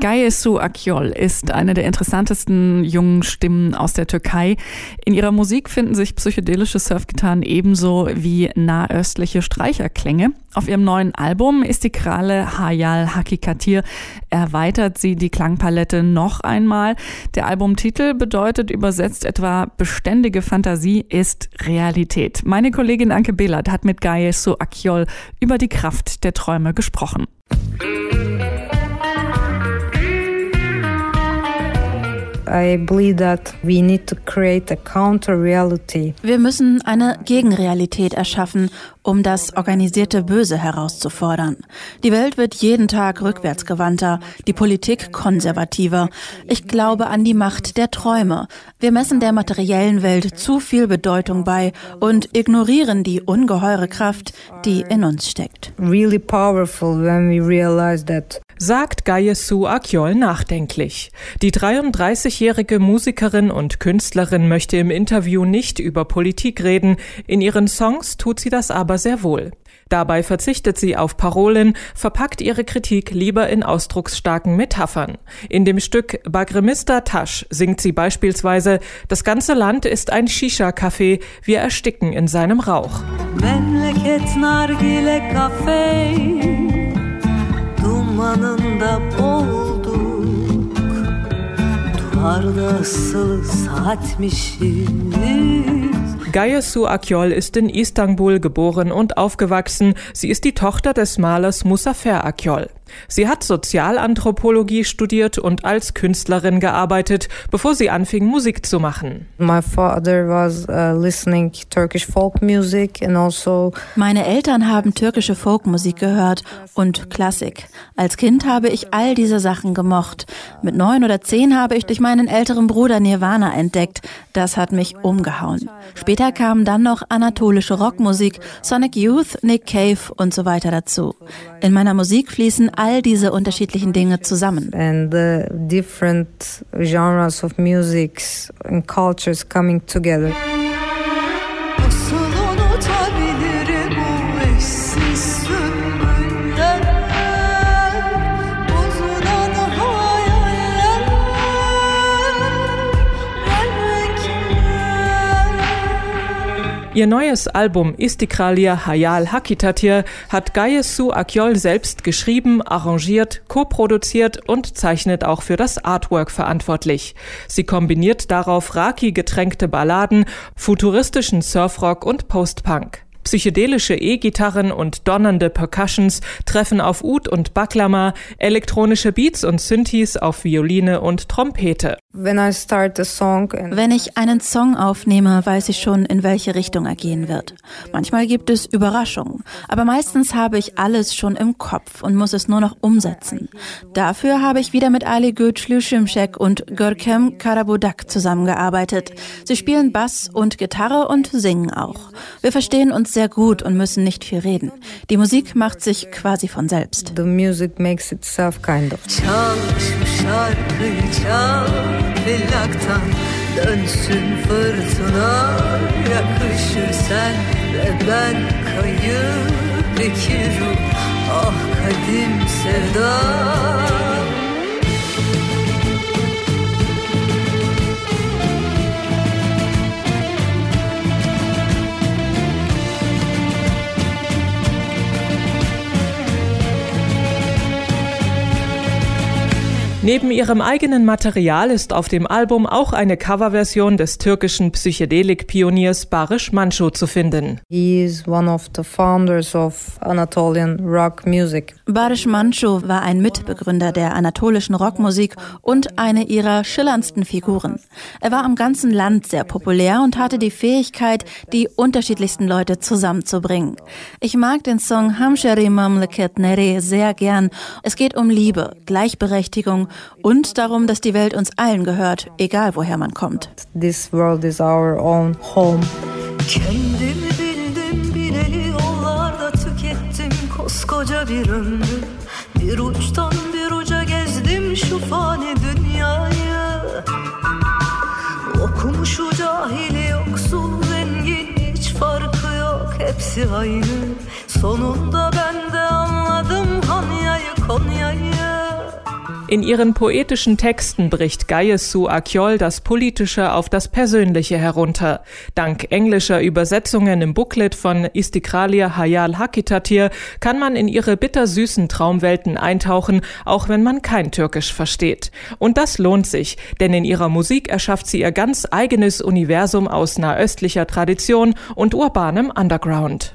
Gayesu Akyol ist eine der interessantesten jungen Stimmen aus der Türkei. In ihrer Musik finden sich psychedelische Surfgitarren ebenso wie nahöstliche Streicherklänge. Auf ihrem neuen Album Istikrale Hayal Hakikatir erweitert sie die Klangpalette noch einmal. Der Albumtitel bedeutet übersetzt etwa beständige Fantasie ist Realität. Meine Kollegin Anke Behlert hat mit Gayesu Akyol über die Kraft der Träume gesprochen. I believe that we need to create a counter reality. Wir müssen eine Gegenrealität erschaffen, um das organisierte Böse herauszufordern. Die Welt wird jeden Tag rückwärtsgewandter, die Politik konservativer. Ich glaube an die Macht der Träume. Wir messen der materiellen Welt zu viel Bedeutung bei und ignorieren die ungeheure Kraft, die in uns steckt. Really powerful when we realize that sagt Gayesu Akyol nachdenklich. Die 33-jährige Musikerin und Künstlerin möchte im Interview nicht über Politik reden, in ihren Songs tut sie das aber sehr wohl. Dabei verzichtet sie auf Parolen, verpackt ihre Kritik lieber in ausdrucksstarken Metaphern. In dem Stück Bagremista Tasch singt sie beispielsweise, das ganze Land ist ein Shisha-Café, wir ersticken in seinem Rauch. Gayesu Akyol ist in Istanbul geboren und aufgewachsen. Sie ist die Tochter des Malers Musafer Akyol. Sie hat Sozialanthropologie studiert und als Künstlerin gearbeitet, bevor sie anfing, Musik zu machen. My father was uh, listening Turkish folk music and also Meine Eltern haben türkische Folkmusik gehört und Klassik. Als Kind habe ich all diese Sachen gemocht. Mit neun oder zehn habe ich durch meinen älteren Bruder Nirvana entdeckt. Das hat mich umgehauen. Später kamen dann noch anatolische Rockmusik, Sonic Youth, Nick Cave und so weiter dazu. In meiner Musik fließen all diese unterschiedlichen Dinge zusammen. And the different genres of musics and cultures coming together. Ihr neues Album Istikralia Hayal Hakitatir hat Gayesu Akyol selbst geschrieben, arrangiert, co-produziert und zeichnet auch für das Artwork verantwortlich. Sie kombiniert darauf Raki getränkte Balladen, futuristischen Surfrock und Postpunk. Psychedelische E-Gitarren und donnernde Percussions treffen auf Ud und Baklama, elektronische Beats und Synthes auf Violine und Trompete. Wenn ich einen Song aufnehme, weiß ich schon, in welche Richtung er gehen wird. Manchmal gibt es Überraschungen, aber meistens habe ich alles schon im Kopf und muss es nur noch umsetzen. Dafür habe ich wieder mit Ali Güçlü Şimşek und Görkem Karabudak zusammengearbeitet. Sie spielen Bass und Gitarre und singen auch. Wir verstehen uns sehr gut und müssen nicht viel reden. Die Musik macht sich quasi von selbst. The music makes itself kind of. Plaktan Dönsün fırtına yakışır sen ve ben kayıp iki ruh. Ah kadim sevda Neben ihrem eigenen Material ist auf dem Album auch eine Coverversion des türkischen Psychedelik-Pioniers Barış Manço zu finden. He is one of the founders of Anatolian rock music. Barış Manço war ein Mitbegründer der anatolischen Rockmusik und eine ihrer schillerndsten Figuren. Er war am ganzen Land sehr populär und hatte die Fähigkeit, die unterschiedlichsten Leute zusammenzubringen. Ich mag den Song Hamshari Mamleket Nere sehr gern. Es geht um Liebe, Gleichberechtigung und darum, dass die Welt uns allen gehört, egal woher man kommt. This world is our own home. Kendimi bildim bileli yollarda tükettim koskoca bir ömrü. Bir uçtan bir uca gezdim şu fani dünyayı. Okumuşu cahili yoksul zengin hiç farkı yok hepsi aynı. Sonunda ben In ihren poetischen Texten bricht Gayesu Akyol das Politische auf das Persönliche herunter. Dank englischer Übersetzungen im Booklet von Istikralia Hayal Hakitatir kann man in ihre bittersüßen Traumwelten eintauchen, auch wenn man kein Türkisch versteht. Und das lohnt sich, denn in ihrer Musik erschafft sie ihr ganz eigenes Universum aus nahöstlicher Tradition und urbanem Underground.